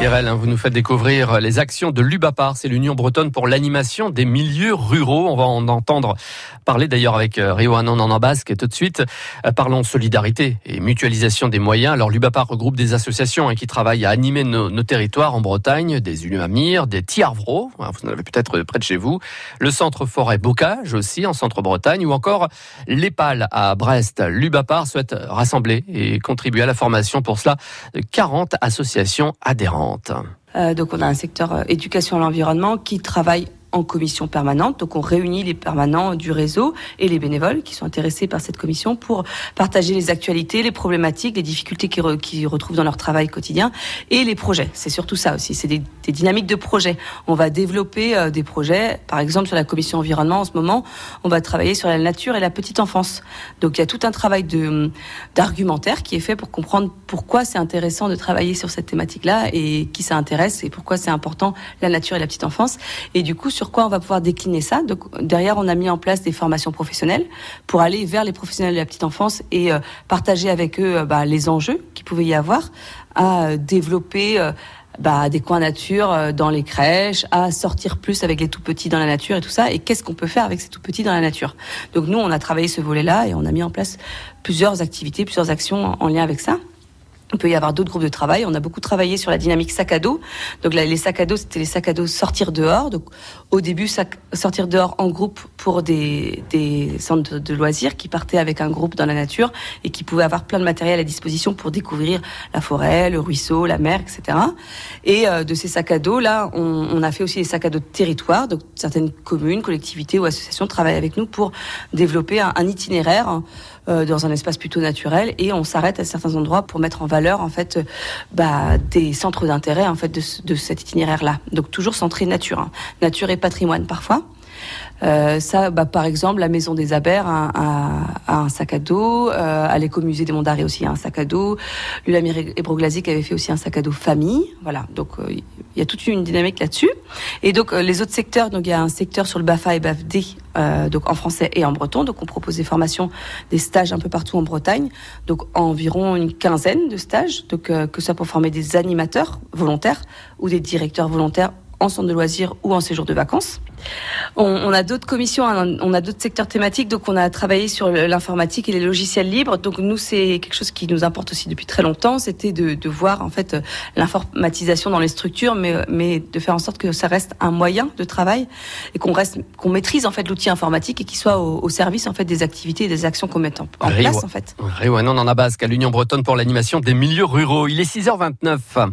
Irel, hein, vous nous faites découvrir les actions de l'UBAPAR, c'est l'Union bretonne pour l'animation des milieux ruraux. On va en entendre parler d'ailleurs avec euh, Rio Anon en basque tout de suite. Euh, parlons solidarité et mutualisation des moyens. Alors l'UBAPAR regroupe des associations hein, qui travaillent à animer nos, territoires en Bretagne, des Ulumamir, des Tiarvro, hein, vous en avez peut-être près de chez vous, le centre forêt Bocage aussi en centre-Bretagne ou encore l'EPAL à Brest. L'UBAPAR souhaite rassembler et contribuer à la formation pour cela de 40 associations adhérentes. Euh, donc on a un secteur euh, éducation à l'environnement qui travaille en commission permanente. Donc on réunit les permanents du réseau et les bénévoles qui sont intéressés par cette commission pour partager les actualités, les problématiques, les difficultés qu'ils retrouvent dans leur travail quotidien et les projets. C'est surtout ça aussi, c'est des, dynamiques de projets. On va développer euh, des projets, par exemple sur la commission environnement en ce moment, on va travailler sur la nature et la petite enfance. Donc il y a tout un travail d'argumentaire qui est fait pour comprendre pourquoi c'est intéressant de travailler sur cette thématique-là et qui ça intéresse et pourquoi c'est important la nature et la petite enfance. Et du coup, sur quoi on va pouvoir décliner ça. Donc, derrière, on a mis en place des formations professionnelles pour aller vers les professionnels de la petite enfance et euh, partager avec eux euh, bah, les enjeux qu'il pouvait y avoir à euh, développer bah, des coins nature dans les crèches, à sortir plus avec les tout petits dans la nature et tout ça. Et qu'est-ce qu'on peut faire avec ces tout petits dans la nature? Donc nous, on a travaillé ce volet-là et on a mis en place plusieurs activités, plusieurs actions en lien avec ça. Il peut y avoir d'autres groupes de travail. On a beaucoup travaillé sur la dynamique sac à dos. Donc là, les sacs à dos, c'était les sacs à dos sortir dehors. Donc au début, sortir dehors en groupe pour des, centres de loisirs qui partaient avec un groupe dans la nature et qui pouvaient avoir plein de matériel à disposition pour découvrir la forêt, le ruisseau, la mer, etc. Et euh, de ces sacs à dos, là, on, a fait aussi des sacs à dos de territoire. Donc certaines communes, collectivités ou associations travaillent avec nous pour développer un, un itinéraire euh, dans un espace plutôt naturel et on s'arrête à certains endroits pour mettre en valeur en fait bah, des centres d'intérêt en fait de, cet itinéraire là. Donc toujours centré nature, hein. nature et patrimoine parfois. Euh, ça, bah, par exemple, la Maison des Abers a, un sac à dos, euh, à l'écomusée des Monts aussi un sac à dos, l'Ulamir Ebroglazic avait fait aussi un sac à dos famille, voilà, donc euh, il y a toute une dynamique là-dessus. Et donc euh, les autres secteurs, donc il y a un secteur sur le BAFA et BAFD, donc en français et en breton, donc on propose des formations, des stages un peu partout en Bretagne, donc environ une quinzaine de stages, donc que ce soit pour former des animateurs volontaires ou des directeurs volontaires en centre de loisirs ou en séjour de vacances. On, a d'autres commissions, hein, on a d'autres secteurs thématiques, donc on a travaillé sur l'informatique et les logiciels libres. Donc nous, c'est quelque chose qui nous importe aussi depuis très longtemps, c'était de, voir en fait l'informatisation dans les structures, mais, mais de faire en sorte que ça reste un moyen de travail et qu'on reste, qu'on maîtrise en fait l'outil informatique et qu'il soit au, service en fait des activités et des actions qu'on met en, place en fait. on en a base qu'à l'Union bretonne pour l'animation des milieux ruraux. Il est 6h29.